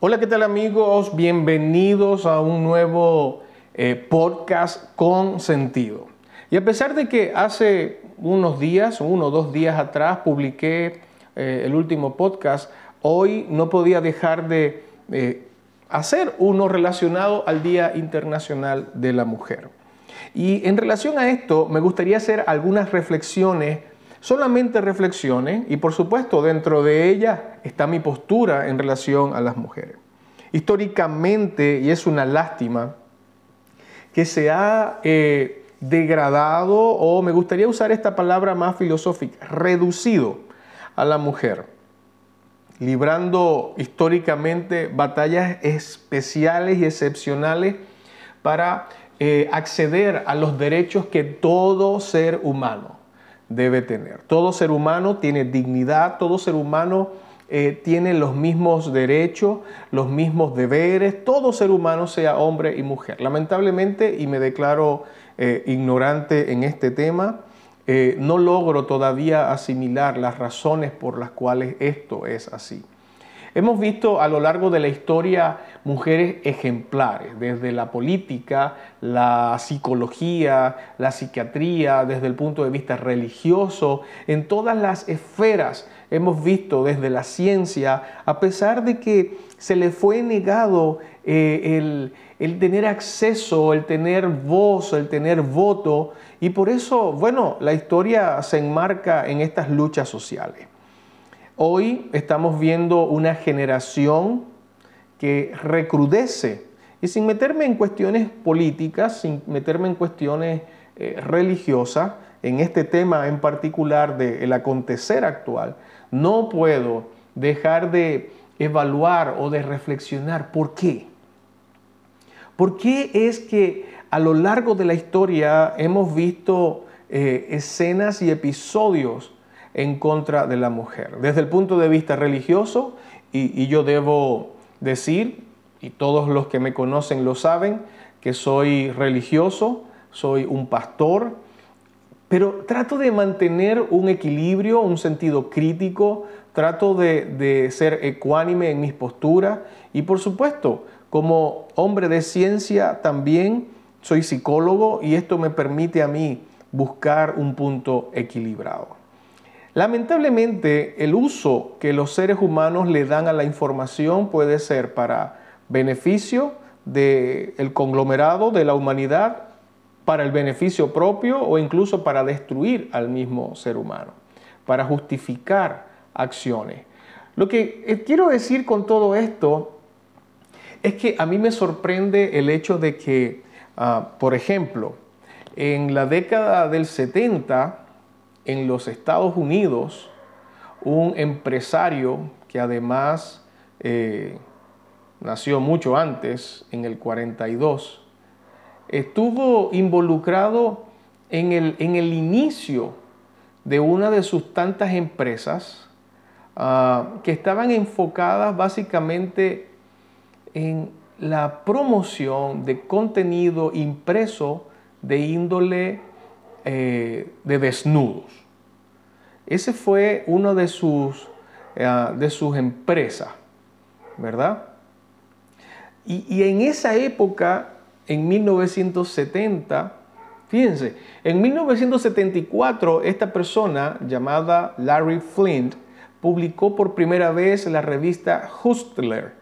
Hola, ¿qué tal amigos? Bienvenidos a un nuevo eh, podcast con sentido. Y a pesar de que hace unos días, uno o dos días atrás, publiqué eh, el último podcast, hoy no podía dejar de eh, hacer uno relacionado al Día Internacional de la Mujer. Y en relación a esto, me gustaría hacer algunas reflexiones, solamente reflexiones, y por supuesto dentro de ellas está mi postura en relación a las mujeres. Históricamente, y es una lástima, que se ha eh, degradado, o me gustaría usar esta palabra más filosófica, reducido a la mujer, librando históricamente batallas especiales y excepcionales para eh, acceder a los derechos que todo ser humano debe tener. Todo ser humano tiene dignidad, todo ser humano eh, tiene los mismos derechos, los mismos deberes, todo ser humano sea hombre y mujer. Lamentablemente, y me declaro eh, ignorante en este tema, no logro todavía asimilar las razones por las cuales esto es así. Hemos visto a lo largo de la historia mujeres ejemplares, desde la política, la psicología, la psiquiatría, desde el punto de vista religioso, en todas las esferas hemos visto desde la ciencia, a pesar de que se le fue negado eh, el, el tener acceso, el tener voz, el tener voto, y por eso, bueno, la historia se enmarca en estas luchas sociales. Hoy estamos viendo una generación que recrudece y sin meterme en cuestiones políticas, sin meterme en cuestiones eh, religiosas, en este tema en particular del acontecer actual, no puedo dejar de evaluar o de reflexionar por qué. ¿Por qué es que a lo largo de la historia hemos visto eh, escenas y episodios en contra de la mujer. Desde el punto de vista religioso, y, yo debo decir, y todos los que me conocen lo saben, que soy religioso, soy un pastor, pero trato de mantener un equilibrio, un sentido crítico, trato de, ser ecuánime en mis posturas y por supuesto, como hombre de ciencia también soy psicólogo y esto me permite a mí buscar un punto equilibrado. Lamentablemente, el uso que los seres humanos le dan a la información puede ser para beneficio del conglomerado, de la humanidad, para el beneficio propio o incluso para destruir al mismo ser humano, para justificar acciones. Lo que eh, quiero decir con todo esto es que a mí me sorprende el hecho de que, ah, por ejemplo, en la década del 70, en los Estados Unidos un empresario que además eh, nació mucho antes, en el 42, estuvo involucrado en el, en el inicio de una de sus tantas empresas ah, que estaban enfocadas básicamente en la promoción de contenido impreso de índole eh, de desnudos. Ese fue uno de sus, eh, de sus empresas, ¿verdad? Y, en esa época, en 1970, fíjense, en 1974 esta persona llamada Larry Flint publicó por primera vez la revista Hustler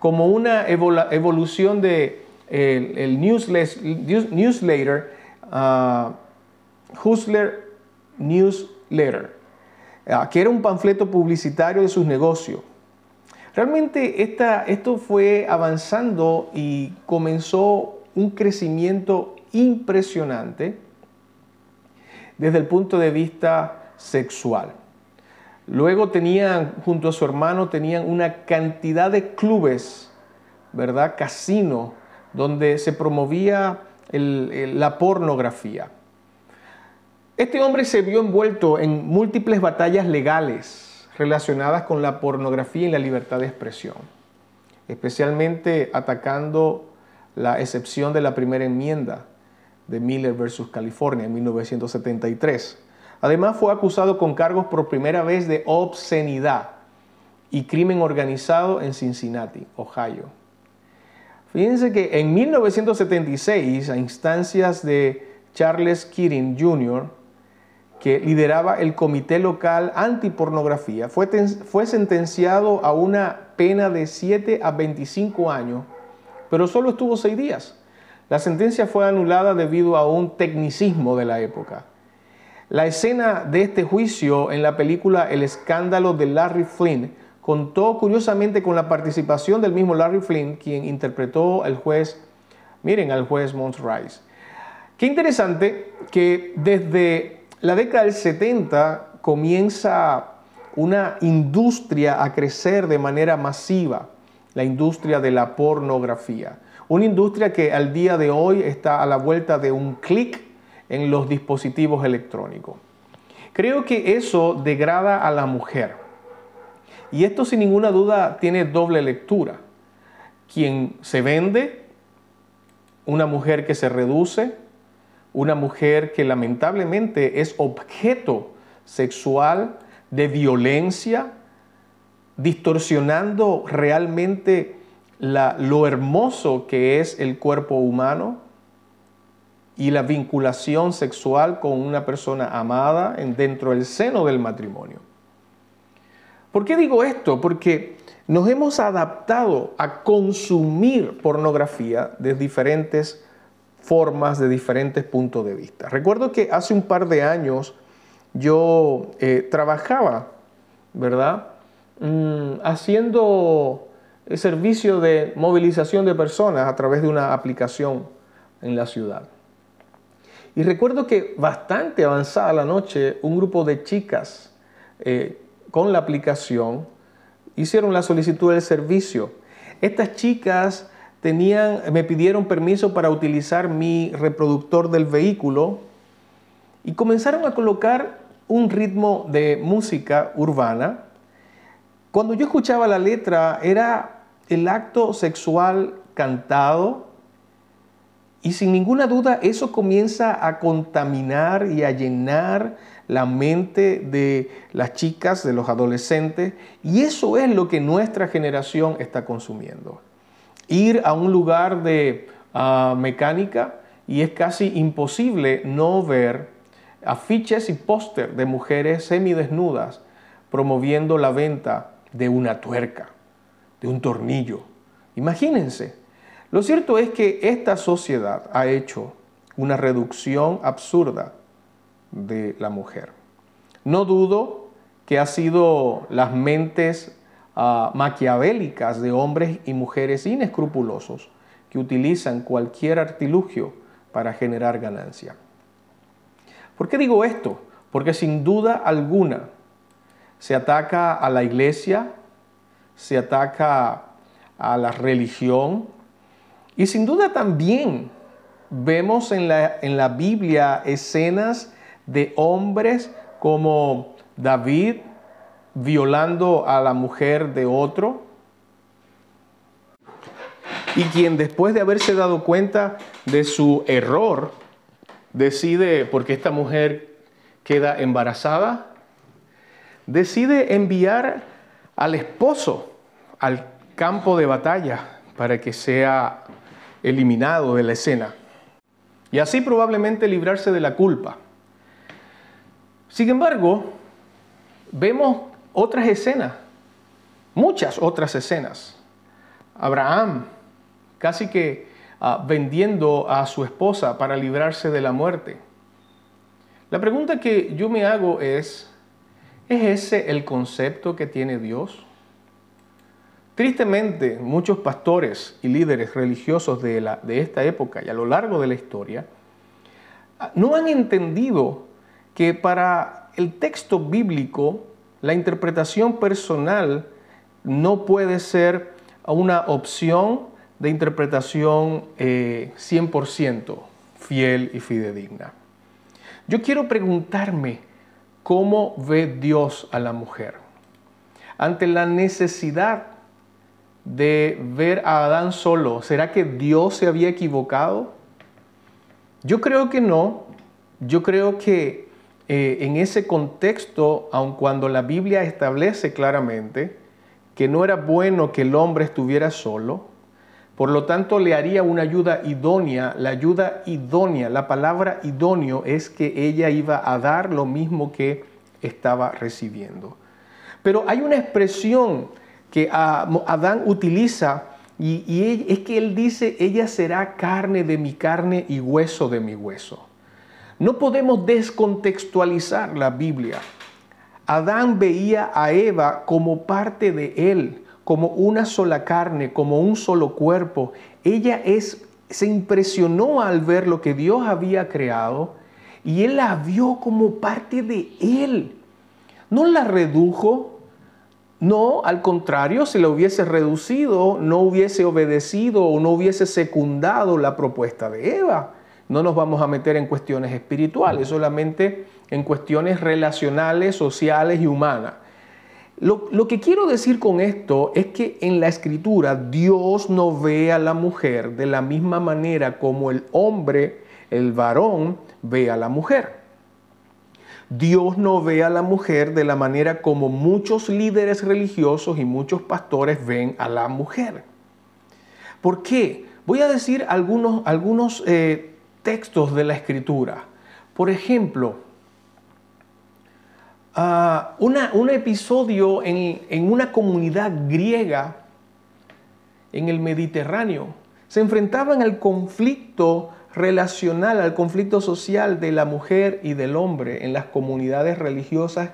como una evolución de el, newsletter, Hustler Newsletter, ah, que era un panfleto publicitario de sus negocios. Realmente esto fue avanzando y comenzó un crecimiento impresionante desde el punto de vista sexual. Luego tenían, junto a su hermano, tenían una cantidad de clubes, ¿verdad? Casino, donde se promovía la pornografía. Este hombre se vio envuelto en múltiples batallas legales relacionadas con la pornografía y la libertad de expresión, especialmente atacando la excepción de la primera enmienda de Miller versus California en 1973. Además fue acusado con cargos por primera vez de obscenidad y crimen organizado en Cincinnati, Ohio. Fíjense que en 1976, a instancias de Charles Keating Jr., que lideraba el Comité Local Antipornografía, fue, fue sentenciado a una pena de 7 a 25 años, pero solo estuvo 6 días. La sentencia fue anulada debido a un tecnicismo de la época. La escena de este juicio en la película El escándalo de Larry Flynn contó curiosamente con la participación del mismo Larry Flynn, quien interpretó al juez, miren, al juez Mons Rice. Qué interesante que desde la década del 70 comienza una industria a crecer de manera masiva, la industria de la pornografía. Una industria que al día de hoy está a la vuelta de un clic en los dispositivos electrónicos. Creo que eso degrada a la mujer y esto sin ninguna duda tiene doble lectura. Quien se vende, una mujer que se reduce, una mujer que lamentablemente es objeto sexual de violencia, distorsionando realmente lo hermoso que es el cuerpo humano y la vinculación sexual con una persona amada en, dentro del seno del matrimonio. ¿Por qué digo esto? Porque nos hemos adaptado a consumir pornografía de diferentes formas, de diferentes puntos de vista. Recuerdo que hace un par de años yo eh, trabajaba, ¿verdad? Mm, haciendo servicio de movilización de personas a través de una aplicación en la ciudad. Y recuerdo que bastante avanzada la noche, un grupo de chicas eh, con la aplicación hicieron la solicitud del servicio. Estas chicas me pidieron permiso para utilizar mi reproductor del vehículo y comenzaron a colocar un ritmo de música urbana. Cuando yo escuchaba la letra era el acto sexual cantado y sin ninguna duda eso comienza a contaminar y a llenar la mente de las chicas, de los adolescentes, y eso es lo que nuestra generación está consumiendo. Ir a un lugar de ah, mecánica y es casi imposible no ver afiches y póster de mujeres semidesnudas promoviendo la venta de una tuerca, de un tornillo. Imagínense. Lo cierto es que esta sociedad ha hecho una reducción absurda de la mujer. No dudo que ha sido las mentes ah, maquiavélicas de hombres y mujeres inescrupulosos que utilizan cualquier artilugio para generar ganancia. ¿Por qué digo esto? Porque sin duda alguna se ataca a la iglesia, se ataca a la religión y sin duda también vemos en la, en la Biblia escenas de hombres como David violando a la mujer de otro, y quien después de haberse dado cuenta de su error, decide, porque esta mujer queda embarazada, decide enviar al esposo al campo de batalla para que sea eliminado de la escena. Y así probablemente librarse de la culpa. Sin embargo, vemos otras escenas, muchas otras escenas. Abraham casi que ah, vendiendo a su esposa para librarse de la muerte. La pregunta que yo me hago es, ¿es ese el concepto que tiene Dios? Tristemente, muchos pastores y líderes religiosos de, la, de esta época y a lo largo de la historia ah, no han entendido que para el texto bíblico la interpretación personal no puede ser una opción de interpretación 100% eh, fiel y fidedigna. Yo quiero preguntarme cómo ve Dios a la mujer ante la necesidad de ver a Adán solo. ¿Será que Dios se había equivocado? Yo creo que no. Yo creo que eh, en ese contexto, aun cuando la Biblia establece claramente que no era bueno que el hombre estuviera solo, por lo tanto le haría una ayuda idónea. La ayuda idónea, la palabra idóneo es que ella iba a dar lo mismo que estaba recibiendo. Pero hay una expresión que Adán utiliza y, es que él dice, ella será carne de mi carne y hueso de mi hueso. No podemos descontextualizar la Biblia. Adán veía a Eva como parte de él, como una sola carne, como un solo cuerpo. Ella es, se impresionó al ver lo que Dios había creado y él la vio como parte de él. No la redujo, no, al contrario, si la hubiese reducido, no hubiese obedecido o no hubiese secundado la propuesta de Eva. No nos vamos a meter en cuestiones espirituales, solamente en cuestiones relacionales, sociales y humanas. Lo, que quiero decir con esto es que en la escritura Dios no ve a la mujer de la misma manera como el hombre, el varón, ve a la mujer. Dios no ve a la mujer de la manera como muchos líderes religiosos y muchos pastores ven a la mujer. ¿Por qué? Voy a decir algunos, algunos eh, textos de la escritura. Por ejemplo, Ah, un episodio en, en una comunidad griega en el Mediterráneo. Se enfrentaban al conflicto relacional, al conflicto social de la mujer y del hombre en las comunidades religiosas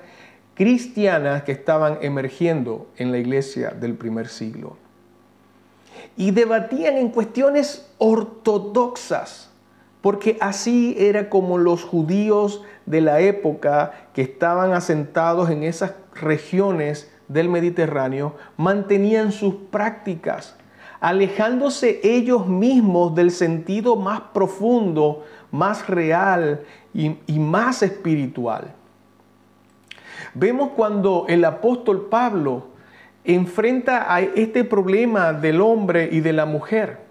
cristianas que estaban emergiendo en la iglesia del primer siglo. Y debatían en cuestiones ortodoxas porque así era como los judíos de la época que estaban asentados en esas regiones del Mediterráneo mantenían sus prácticas, alejándose ellos mismos del sentido más profundo, más real y, más espiritual. Vemos cuando el apóstol Pablo enfrenta a este problema del hombre y de la mujer.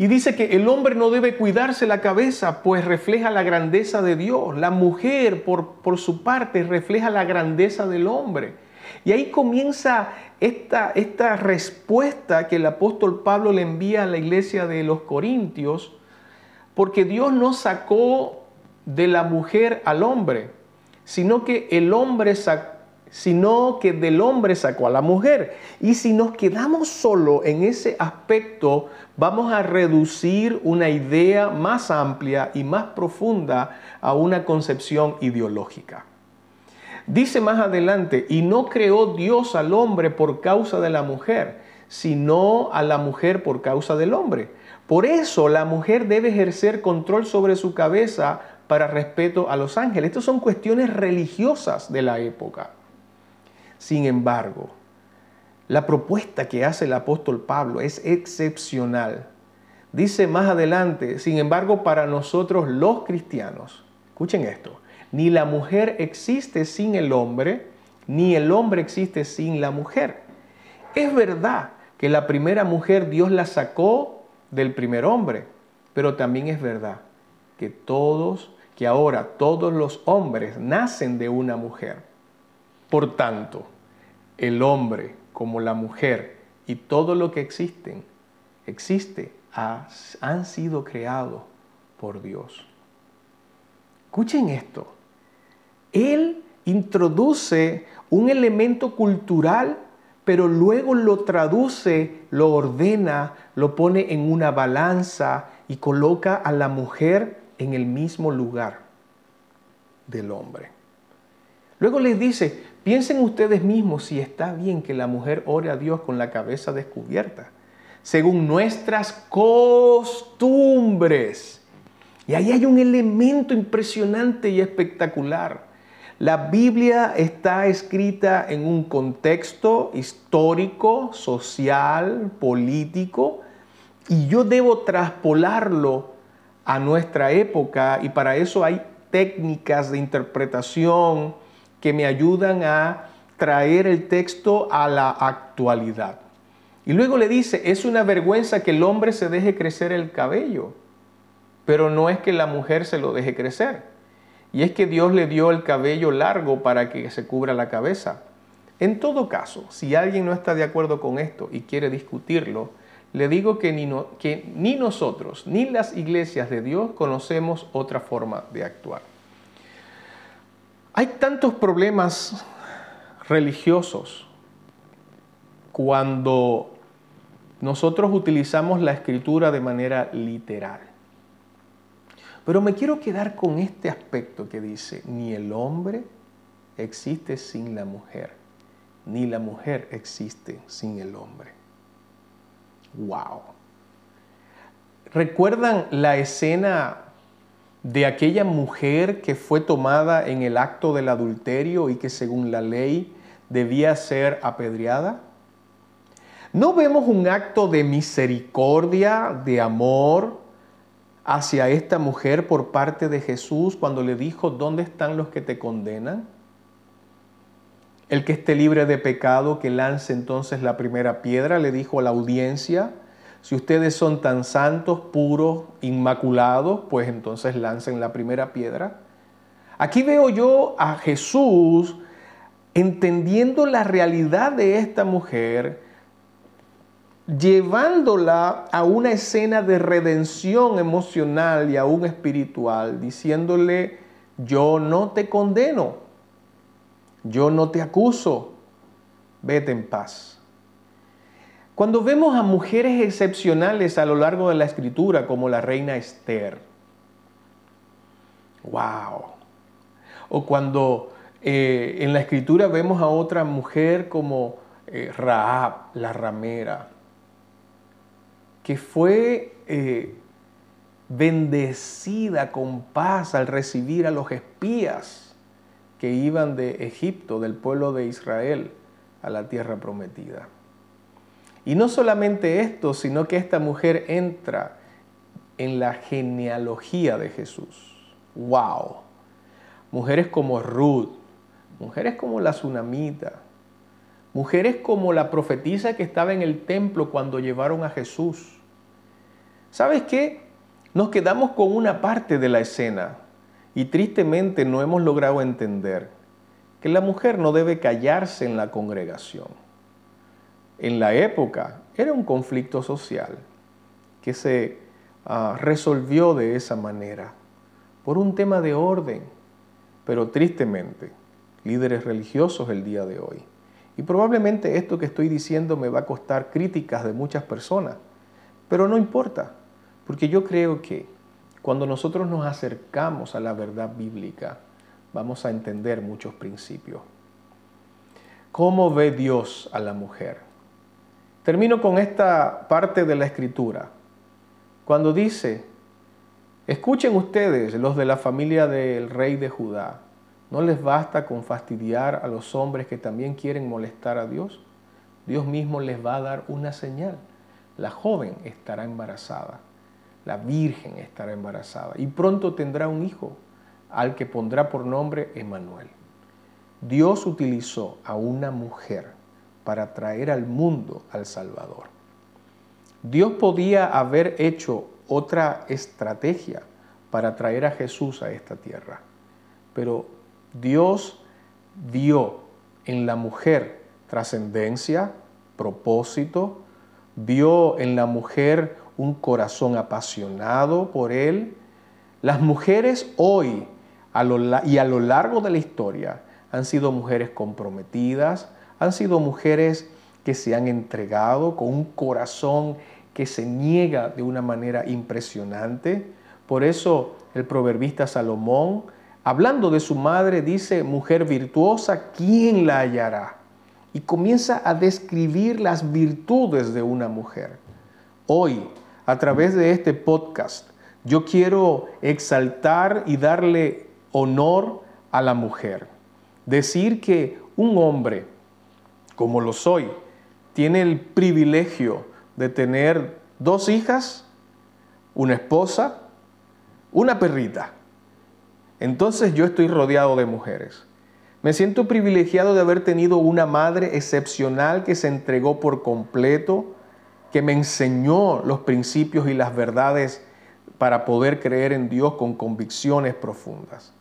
Y dice que el hombre no debe cuidarse la cabeza, pues refleja la grandeza de Dios. La mujer, por, por su parte, refleja la grandeza del hombre. Y ahí comienza esta, esta respuesta que el apóstol Pablo le envía a la iglesia de los Corintios, porque Dios no sacó de la mujer al hombre, sino que el hombre sacó sino que del hombre sacó a la mujer. Y si nos quedamos solo en ese aspecto, vamos a reducir una idea más amplia y más profunda a una concepción ideológica. Dice más adelante, y no creó Dios al hombre por causa de la mujer, sino a la mujer por causa del hombre. Por eso la mujer debe ejercer control sobre su cabeza para respeto a los ángeles. Estas son cuestiones religiosas de la época. Sin embargo, la propuesta que hace el apóstol Pablo es excepcional. Dice más adelante, sin embargo, para nosotros los cristianos, escuchen esto, ni la mujer existe sin el hombre, ni el hombre existe sin la mujer. Es verdad que la primera mujer Dios la sacó del primer hombre, pero también es verdad que todos, que ahora todos los hombres nacen de una mujer. Por tanto, el hombre como la mujer y todo lo que existen, existe, han sido creados por Dios. Escuchen esto. Él introduce un elemento cultural, pero luego lo traduce, lo ordena, lo pone en una balanza y coloca a la mujer en el mismo lugar del hombre. Luego les dice, piensen ustedes mismos si está bien que la mujer ore a Dios con la cabeza descubierta, según nuestras costumbres. Y ahí hay un elemento impresionante y espectacular. La Biblia está escrita en un contexto histórico, social, político, y yo debo traspolarlo a nuestra época y para eso hay técnicas de interpretación, que me ayudan a traer el texto a la actualidad. Y luego le dice, es una vergüenza que el hombre se deje crecer el cabello, pero no es que la mujer se lo deje crecer. Y es que Dios le dio el cabello largo para que se cubra la cabeza. En todo caso, si alguien no está de acuerdo con esto y quiere discutirlo, le digo que ni, que ni nosotros ni las iglesias de Dios conocemos otra forma de actuar. Hay tantos problemas religiosos cuando nosotros utilizamos la escritura de manera literal. Pero me quiero quedar con este aspecto que dice, ni el hombre existe sin la mujer, ni la mujer existe sin el hombre. ¡Wow! ¿Recuerdan la escena de aquella mujer que fue tomada en el acto del adulterio y que según la ley debía ser apedreada? ¿No vemos un acto de misericordia, de amor hacia esta mujer por parte de Jesús cuando le dijo, ¿dónde están los que te condenan? El que esté libre de pecado, que lance entonces la primera piedra, le dijo a la audiencia, si ustedes son tan santos, puros, inmaculados, pues entonces lancen la primera piedra. Aquí veo yo a Jesús entendiendo la realidad de esta mujer, llevándola a una escena de redención emocional y aún espiritual, diciéndole, yo no te condeno yo no te acuso, vete en paz. Cuando vemos a mujeres excepcionales a lo largo de la escritura, como la reina Esther, wow. O cuando eh, en la escritura vemos a otra mujer como eh, Raab, la ramera, que fue eh, bendecida con paz al recibir a los espías que iban de Egipto, del pueblo de Israel, a la tierra prometida. Y no solamente esto, sino que esta mujer entra en la genealogía de Jesús. ¡Wow! Mujeres como Ruth, mujeres como la tsunamita, mujeres como la profetisa que estaba en el templo cuando llevaron a Jesús. ¿Sabes qué? Nos quedamos con una parte de la escena, y tristemente no hemos logrado entender que la mujer no debe callarse en la congregación. En la época era un conflicto social que se ah, resolvió de esa manera, por un tema de orden, pero tristemente, líderes religiosos el día de hoy. Y probablemente esto que estoy diciendo me va a costar críticas de muchas personas, pero no importa, porque yo creo que cuando nosotros nos acercamos a la verdad bíblica, vamos a entender muchos principios. ¿Cómo ve Dios a la mujer? Termino con esta parte de la escritura. Cuando dice, escuchen ustedes los de la familia del rey de Judá, ¿no les basta con fastidiar a los hombres que también quieren molestar a Dios? Dios mismo les va a dar una señal. La joven estará embarazada la Virgen estará embarazada y pronto tendrá un hijo al que pondrá por nombre Emanuel. Dios utilizó a una mujer para traer al mundo al Salvador. Dios podía haber hecho otra estrategia para traer a Jesús a esta tierra, pero Dios dio en la mujer trascendencia, propósito, vio en la mujer un corazón apasionado por Él. Las mujeres hoy y a lo largo de la historia han sido mujeres comprometidas, han sido mujeres que se han entregado con un corazón que se niega de una manera impresionante. Por eso el proverbista Salomón, hablando de su madre, dice, mujer virtuosa, ¿quién la hallará? Y comienza a describir las virtudes de una mujer. Hoy a través de este podcast, yo quiero exaltar y darle honor a la mujer. Decir que un hombre, como lo soy, tiene el privilegio de tener dos hijas, una esposa, una perrita. Entonces yo estoy rodeado de mujeres. Me siento privilegiado de haber tenido una madre excepcional que se entregó por completo que me enseñó los principios y las verdades para poder creer en Dios con convicciones profundas.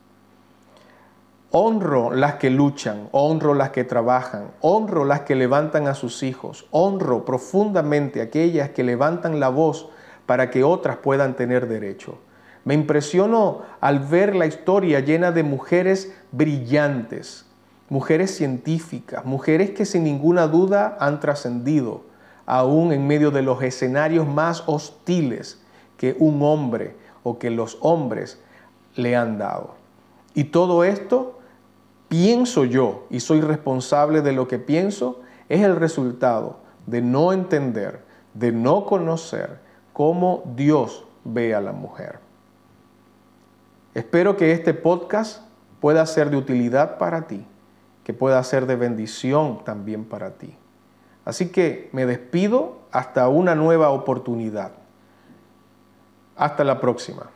Honro las que luchan, honro las que trabajan, honro las que levantan a sus hijos, honro profundamente aquellas que levantan la voz para que otras puedan tener derecho. Me impresionó al ver la historia llena de mujeres brillantes, mujeres científicas, mujeres que sin ninguna duda han trascendido, aún en medio de los escenarios más hostiles que un hombre o que los hombres le han dado. Y todo esto pienso yo y soy responsable de lo que pienso, es el resultado de no entender, de no conocer cómo Dios ve a la mujer. Espero que este podcast pueda ser de utilidad para ti, que pueda ser de bendición también para ti. Así que me despido hasta una nueva oportunidad. Hasta la próxima.